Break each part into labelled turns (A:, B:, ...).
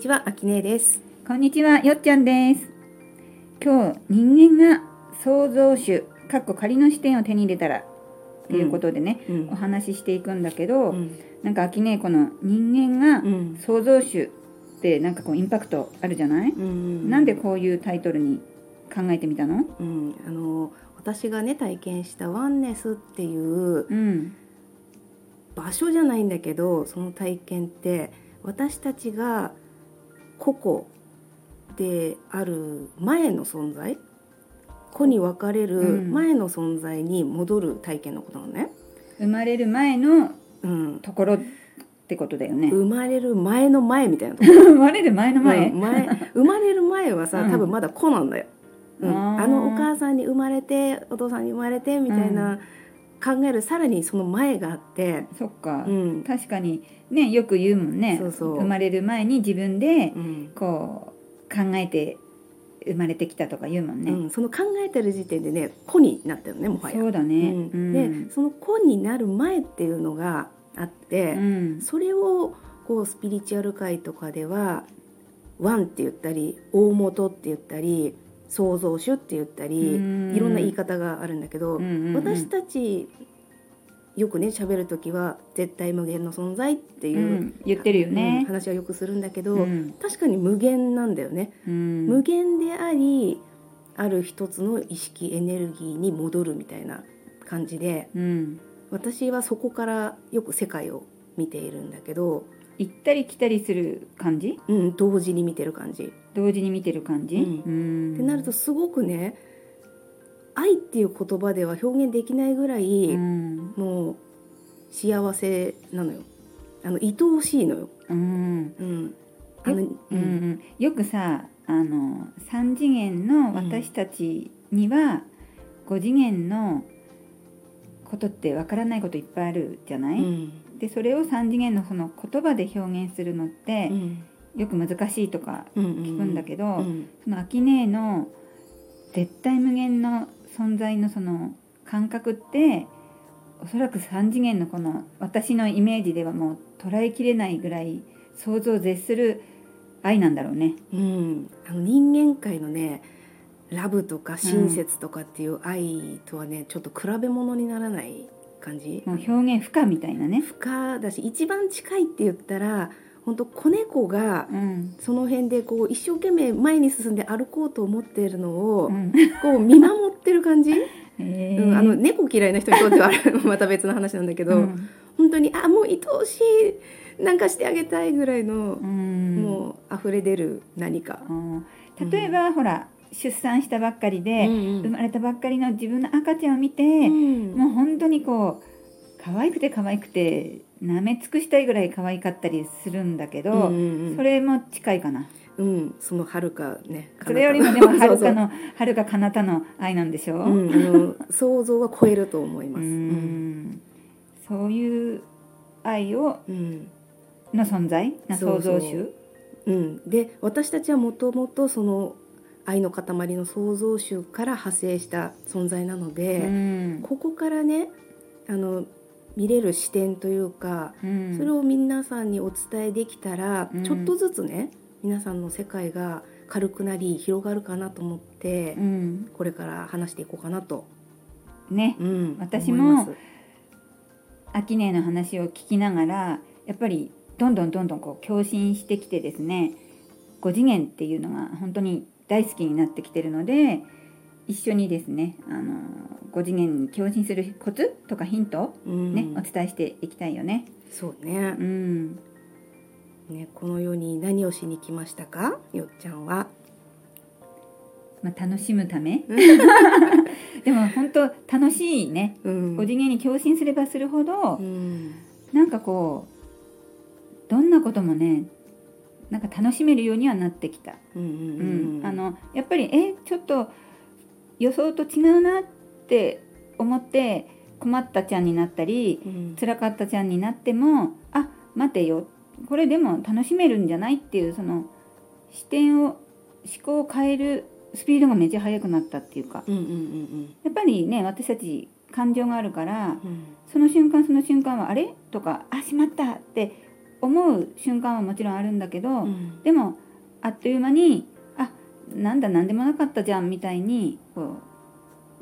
A: ちは、あきねえです。
B: こんにちは、よっちゃんです。今日、人間が創造主、かっこ仮の視点を手に入れたら、っていうことでね、
A: うん
B: お話ししていくんだけど、
A: うん、
B: なんか秋ねこの人間が
A: うん、
B: 創造主ってなんかこうインパクトあるじゃない、
A: うん。
B: なんでこういうタイトルに考えてみたの？
A: うん、あの私がね体験したワンネスっていう
B: うん。
A: 場所じゃないんだけど、その体験って私たちが個々である前の存在、個に分かれる
B: うん。
A: 前の存在に戻る体験のことなのね。
B: 生まれる前の
A: うん、
B: ところってことだよね。
A: 生まれる前の前みたいなとこ。ろ。
B: 生まれる前の前、
A: うん前生まれる前はさ
B: うん。
A: 多分まだ子なんだよ、うん。
B: あ
A: のお母さんに生まれてお父さんに生まれてみたいな、考えるさらにその前があって、
B: そっか、
A: うん。
B: 確かにねよく言うもんね。
A: そうそう。
B: 生まれる前に自分で
A: うん。
B: こう考えて生まれてきたとか言うもんね、
A: うん。その考えてる時点でね子になってるのねもはや。
B: そうだね、
A: う
B: うんん。
A: でその子になる前っていうのがあって、
B: うん。
A: それをこうスピリチュアル界とかでは「ワン」って言ったり「大元」って言ったり「創造主」って言ったり、
B: うん。
A: いろんな言い方があるんだけど、
B: うんうんうん。
A: 私たちよくね喋る時は絶対無限の存在っていう、
B: うん。言ってるよ
A: うん
B: ね、
A: 話はよくするんだけど、
B: うん。
A: 確かに無限なんだよね、
B: うん。
A: 無限でありある一つの意識エネルギーに戻るみたいな感じで
B: うん。
A: 私はそこからよく世界を見ているんだけど、
B: 行ったり来たりする感じ？
A: うん、同時に見てる感じ。
B: 同時に見てる感じ、
A: うん。
B: うん。
A: ってなるとすごくね愛っていう言葉では表現できないぐらい、
B: うん。
A: もう幸せなのよ。あの愛おしいのよ、
B: うん。
A: うん。あの
B: うん。うんよくさあの3次元の私たちには5次元のことってわからないこといっぱいあるじゃない、
A: うん
B: でそれを3次元のその言葉で表現するのって
A: うん。
B: よく難しいとか
A: うん
B: 聞くんだけど、
A: うん
B: そのアキネーの絶対無限の存在のその感覚っておそらく3次元のこの私のイメージではもう捉えきれないぐらい想像を絶する愛なんだろうね。
A: うん。あの人間界のねラブとか親切とかっていう愛とはねちょっと比べ物にならない感じ？
B: 表現不可みたいなね。
A: 不可だし一番近いって言ったら本当子猫が
B: うん。
A: その辺でこう一生懸命前に進んで歩こうと思っているのを、
B: うん。
A: こう見守ってる感じ、
B: へ
A: うん、あの
B: ー
A: 猫嫌いな人にとっては また別の話なんだけど、
B: うん。
A: 本当にあもう愛おしいなんかしてあげたいぐらいの、
B: うん。
A: もう溢れ出る何か。
B: うん。例えば、ほら出産したばっかりで、
A: うん
B: 生まれたばっかりの自分の赤ちゃんを見て、
A: うん。
B: もう本当にこう可愛くて可愛くて舐め尽くしたいぐらい可愛かったりするんだけど、
A: うんうんうん。
B: それも近いかな。
A: うん、そのはるかね
B: それよりもでもはるかのはるか彼方の愛なんでしょう、
A: うん、あの想像は超えると思います。
B: う
A: うん。
B: んそういう愛を
A: うん。
B: の存在？な創造主
A: うん、で私たちはもともとその愛の塊の創造主から派生した存在なので、
B: うん。
A: ここからねあの見れる視点というか、
B: うん。
A: それを皆さんにお伝えできたら、
B: うん。
A: ちょっとずつね皆さんの世界が軽くなり広がるかなと思って、
B: うん。
A: これから話していこうかなと、
B: ね。
A: うん
B: 私も
A: 思います。
B: アキネーの話を聞きながらやっぱりどんどんどんどんこう共振してきてですね5次元っていうのが本当に大好きになってきてるので一緒にですねあの5次元に共振するコツとかヒントを
A: うん。
B: ね、お伝えしていきたいよね。
A: そうね。
B: う、ん、
A: ねこの世に何をしに来ましたか？よっちゃんは。
B: まあ、楽しむため。でも本当楽しいね。
A: うん。
B: 5次元に共振すればするほど
A: うん。
B: なんかこうどんなこともねなんか楽しめるようにはなってきた。やっぱりえちょっと予想と違うなって思って困ったちゃんになったり
A: うん。
B: 辛かったちゃんになってもあ待てよ。これでも楽しめるんじゃないっていうその視点を思考を変えるスピードがめっちゃ速くなったっていうか。やっぱりね私たち感情があるから
A: うん。
B: その瞬間その瞬間はあれ？とかあしまったって思う瞬間はもちろんあるんだけど、
A: うん。
B: でもあっという間にあなんだ何でもなかったじゃんみたいにこ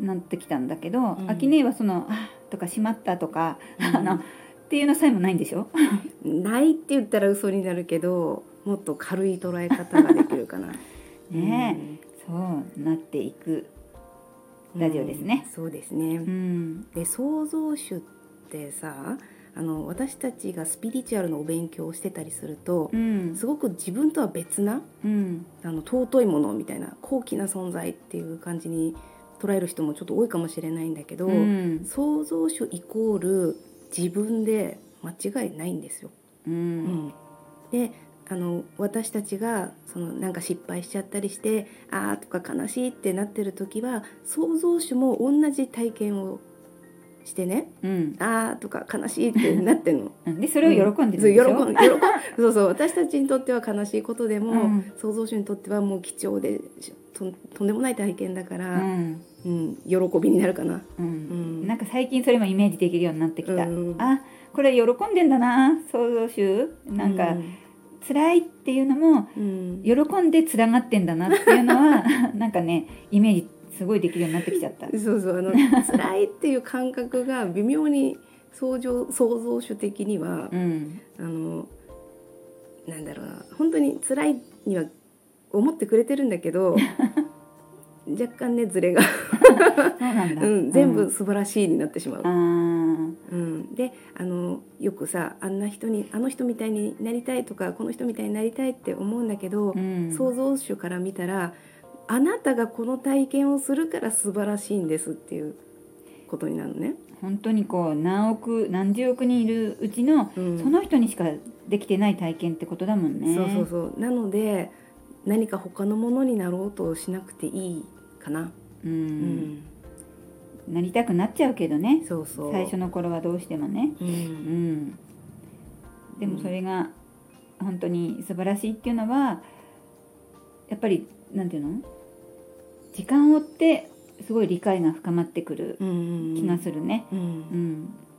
B: うなってきたんだけど、
A: ん。
B: アキネはその「あとか「しまった」とか、
A: うん。
B: あのっていうのさえもないんでしょ？
A: ないって言ったら嘘になるけどもっと軽い捉え方ができるかな。
B: ねそうなっていく
A: うん
B: ラジオですね。
A: うん。そうですね、
B: うん。
A: で創造主ってさあの私たちがスピリチュアルのお勉強をしてたりすると
B: うん。
A: すごく自分とは別な
B: うん。
A: あの尊いものみたいな高貴な存在っていう感じに捉える人もちょっと多いかもしれないんだけど、
B: うん。
A: 創造主イコール自分で間違いないんですよ。
B: う
A: うん。ん、であの私たちがそのなんか失敗しちゃったりしてあーとか悲しいってなってる時は創造主も同じ体験をしてね。
B: うん。
A: あーとか悲しいってなってるの。
B: うん。でそれを喜んでるんでしょ、
A: そう喜ん喜ん そうそう。私たちにとっては悲しいことでも、
B: うん。
A: 創造主にとってはもう貴重でしとんとんでもない体験だから、
B: うん。
A: うん。喜びになるかな。
B: うん。
A: うん。
B: なんか最近それもイメージできるようになってきた、
A: うん。
B: あこれ喜んでんだな創造主。なんか、辛いっていうのも
A: うん、
B: 喜んでつながってんだなっていうのは なんかねイメージすごいできるようになってきちゃった。
A: そうそうあの 辛いっていう感覚が微妙に創造創造主的には、
B: うん。
A: あのなんだろうな本当に辛いには思ってくれてるんだけど 若干ねズレが、
B: そうなんだ、
A: うん、全部
B: うん。
A: 素晴らしいになってしまう。
B: あー。
A: うん、であのよくさあんな人にあの人みたいになりたいとかこの人みたいになりたいって思うんだけど、
B: うん。
A: 創造主から見たらあなたがこの体験をするから素晴らしいんですっていうことになるのね。
B: 本当にこう何億何十億人いるうちの、
A: うん
B: その人にしかできてない体験ってことだもんね。
A: そうそうそうなので何か他のものになろうとしなくていいかな。
B: う、
A: うんん、
B: なりたくなっちゃうけどね
A: そうそう。
B: 最初の頃はどうしてもね。
A: う、
B: うんん、でもそれが本当に素晴らしいっていうのはやっぱりなんていうの？時間を追ってすごい理解が深まってくる
A: うん、
B: 気がするね。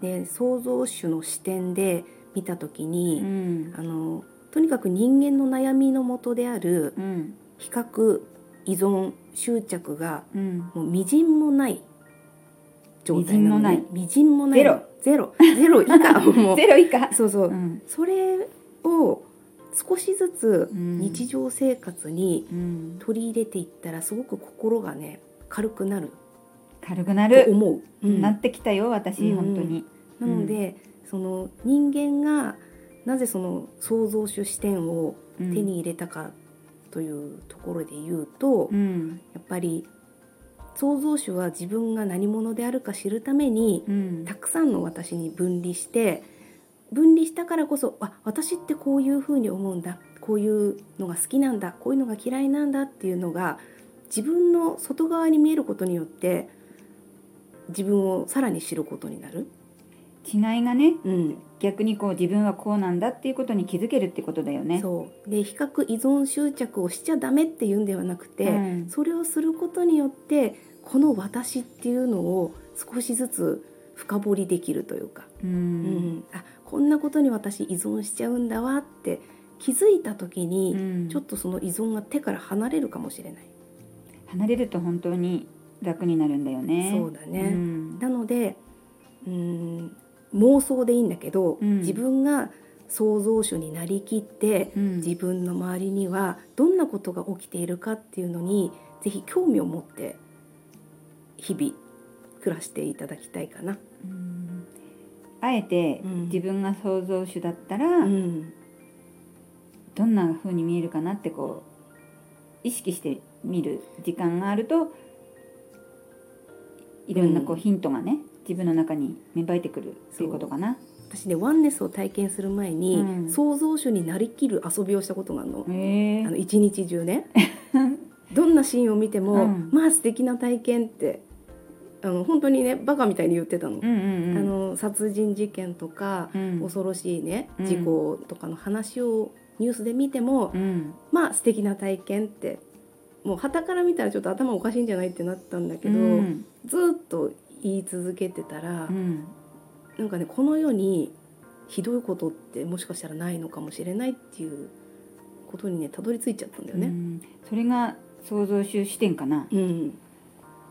A: で創造主の視点で見た時に、
B: うん。
A: あのとにかく人間の悩みの元である
B: うん。
A: 比較依存執着が
B: うん。
A: もうみじんもない状態なのね。みじんもない
B: ゼロ。
A: ゼロ。ゼロ以下もう。
B: ゼロ以下。
A: そうそう、
B: うん。
A: それを少しずつ
B: うん。
A: 日常生活に
B: うん、
A: 取り入れていったらすごく心がね軽くなる。
B: 軽くなる、
A: と思う、うん。
B: なってきたよ私、
A: うん。
B: 本当に。
A: なので、その人間がなぜその創造主視点を手に入れたかというところで言うと、
B: うん。
A: やっぱり創造主は自分が何者であるか知るために
B: うん。
A: たくさんの私に分離して分離したからこそあ私ってこういうふうに思うんだこういうのが好きなんだこういうのが嫌いなんだっていうのが自分の外側に見えることによって自分をさらに知ることになる。
B: 違いがね
A: うん、
B: 逆にこう自分はこうなんだっていうことに気づけるってことだよね。
A: そう。で比較依存執着をしちゃダメっていうんではなくて、
B: うん。
A: それをすることによってこの私っていうのを少しずつ深掘りできるというか、
B: う
A: うん
B: ん。
A: あこんなことに私依存しちゃうんだわって気づいた時に、
B: うん
A: ちょっとその依存が手から離れるかもしれない。
B: 離れると本当に楽になるんだよね。
A: そうだね、
B: ん
A: なのでうん妄想でいいんだけど、
B: うん
A: 自分が創造主になりきって、
B: うん
A: 自分の周りにはどんなことが起きているかっていうのにぜひ興味を持って日々暮らしていただきたいかな。
B: うんあえて
A: うん。
B: 自分が創造主だったら、
A: うん。
B: どんな風に見えるかなってこう意識して見る時間があるといろんなこう
A: うん。
B: ヒントがね自分の中に芽生えてくるっていうことかな。
A: 私ねワンネスを体験する前に、
B: うん。
A: 創造主になりきる遊びをしたことがあるの一日中ね。どんなシーンを見ても、
B: うん。
A: まあ素敵な体験ってあの本当にねバカみたいに言ってたの。
B: うんうんうん。
A: あの殺人事件とか、
B: うん。
A: 恐ろしいね
B: うん。
A: 事故とかの話をニュースで見ても、
B: うん。
A: まあ素敵な体験ってもう傍から見たらちょっと頭おかしいんじゃないってなったんだけど、
B: うん。
A: ずっと言い続けてたら、
B: うん。
A: なんかねこの世にひどいことってもしかしたらないのかもしれないっていうことにねたどり着いちゃったんだよね。
B: うん。それが創造主視点かな。
A: うん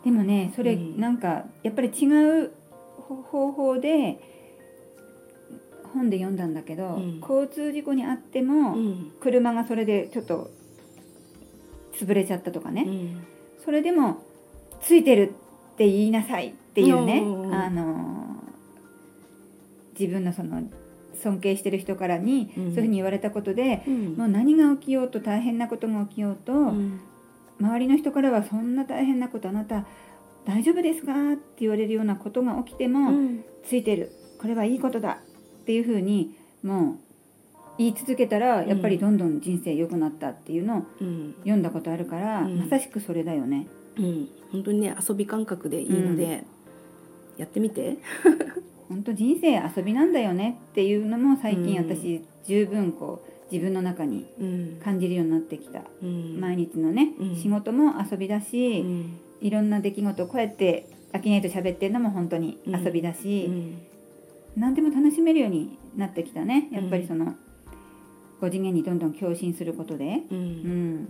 B: でもねそれ
A: うん。
B: なんかやっぱり違う方法で本で読んだんだけど、
A: うん。
B: 交通事故にあって
A: う
B: も、
A: ん。
B: 車がそれでちょっと潰れちゃったとかね、
A: うん。
B: それでも「ついてる」って言いなさいっていうね、あの自分のその尊敬してる人からに、
A: うん。
B: そういうふうに言われたことで、
A: うん。
B: もう何が起きようと大変なことが起きようと、
A: うん
B: 周りの人からは「そんな大変なことあなた大丈夫ですか?」って言われるようなことが起きても「
A: うん。
B: ついてるこれはいいことだ」っていうふうにもう言い続けたらやっぱりどんどん人生良くなったっていうのを
A: うん。
B: 読んだことあるから、
A: うん。
B: まさしくそれだよね。
A: うん。本当にね遊び感覚でいいので、やってみて。
B: 本当人生遊びなんだよねっていうのも最近
A: うん。
B: 私十分こう自分の中に
A: うん。
B: 感じるようになってきた、
A: うん。
B: 毎日のね、
A: うん。
B: 仕事も遊びだし、
A: うん。
B: いろんな出来事をこうやってアキネイと喋ってるのも本当に遊びだし、
A: うん。
B: 何でも楽しめるようになってきたね。やっぱりその、5次元にどんどん共振することで、
A: うん。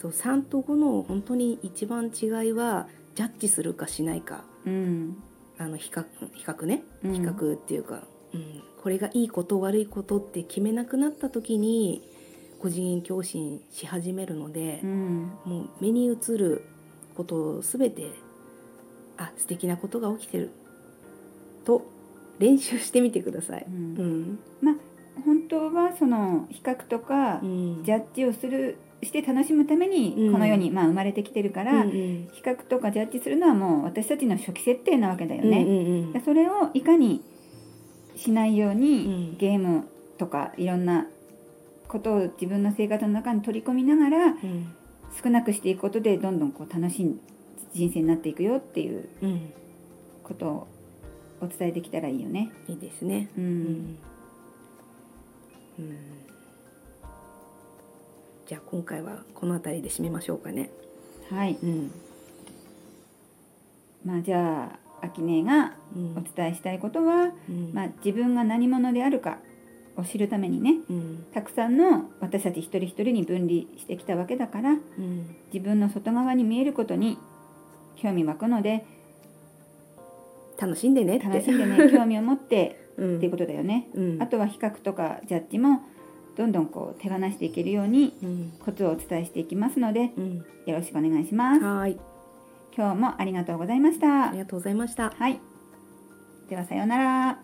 A: そう3と5の本当に一番違いはジャッジするかしないか。
B: うん
A: あの比較比較ね。
B: うん。
A: 比較っていうか、うん。これがいいこと悪いことって決めなくなった時に5次元共振し始めるので
B: う、ん。
A: もう目に映ることを全てあ素敵なことが起きてると練習してみてください。
B: う
A: うん。ん
B: 本当はその比較とか
A: うん。
B: ジャッジをするして楽しむために
A: うん。
B: この世に、まあ、生まれてきてるから、
A: うん
B: 比較とかジャッジするのはもう私たちの初期設定なわけだよね。
A: う
B: それをいかにしないように、
A: うん。
B: ゲームとかいろんなことを自分の生活の中に取り込みながら
A: うん。
B: 少なくしていくことでどんどんこう楽しい人生になっていくよっていう
A: うん。
B: ことをお伝えできたらいいよね。
A: いいですね。
B: うん。
A: うん。うんじゃあ今回はこの辺りで締めましょうかね。
B: はい、
A: うん。
B: まあ、じゃあアキネが
A: うん。
B: お伝えしたいことは、
A: うん。
B: まあ、自分が何者であるかを知るためにね
A: うん。
B: たくさんの私たち一人一人に分離してきたわけだから
A: うん。
B: 自分の外側に見えることに興味湧くので
A: 楽しんでね。
B: 楽しんでね興味を持って
A: うん。
B: っていうことだよね。
A: うん。
B: あとは比較とかジャッジもどんどんこう手放していけるようにコツをお伝えしていきますので、
A: うん、
B: よろしくお願いします。
A: はい
B: 今日もありがとうございました。
A: ありがとうございました。
B: はい。ではさようなら。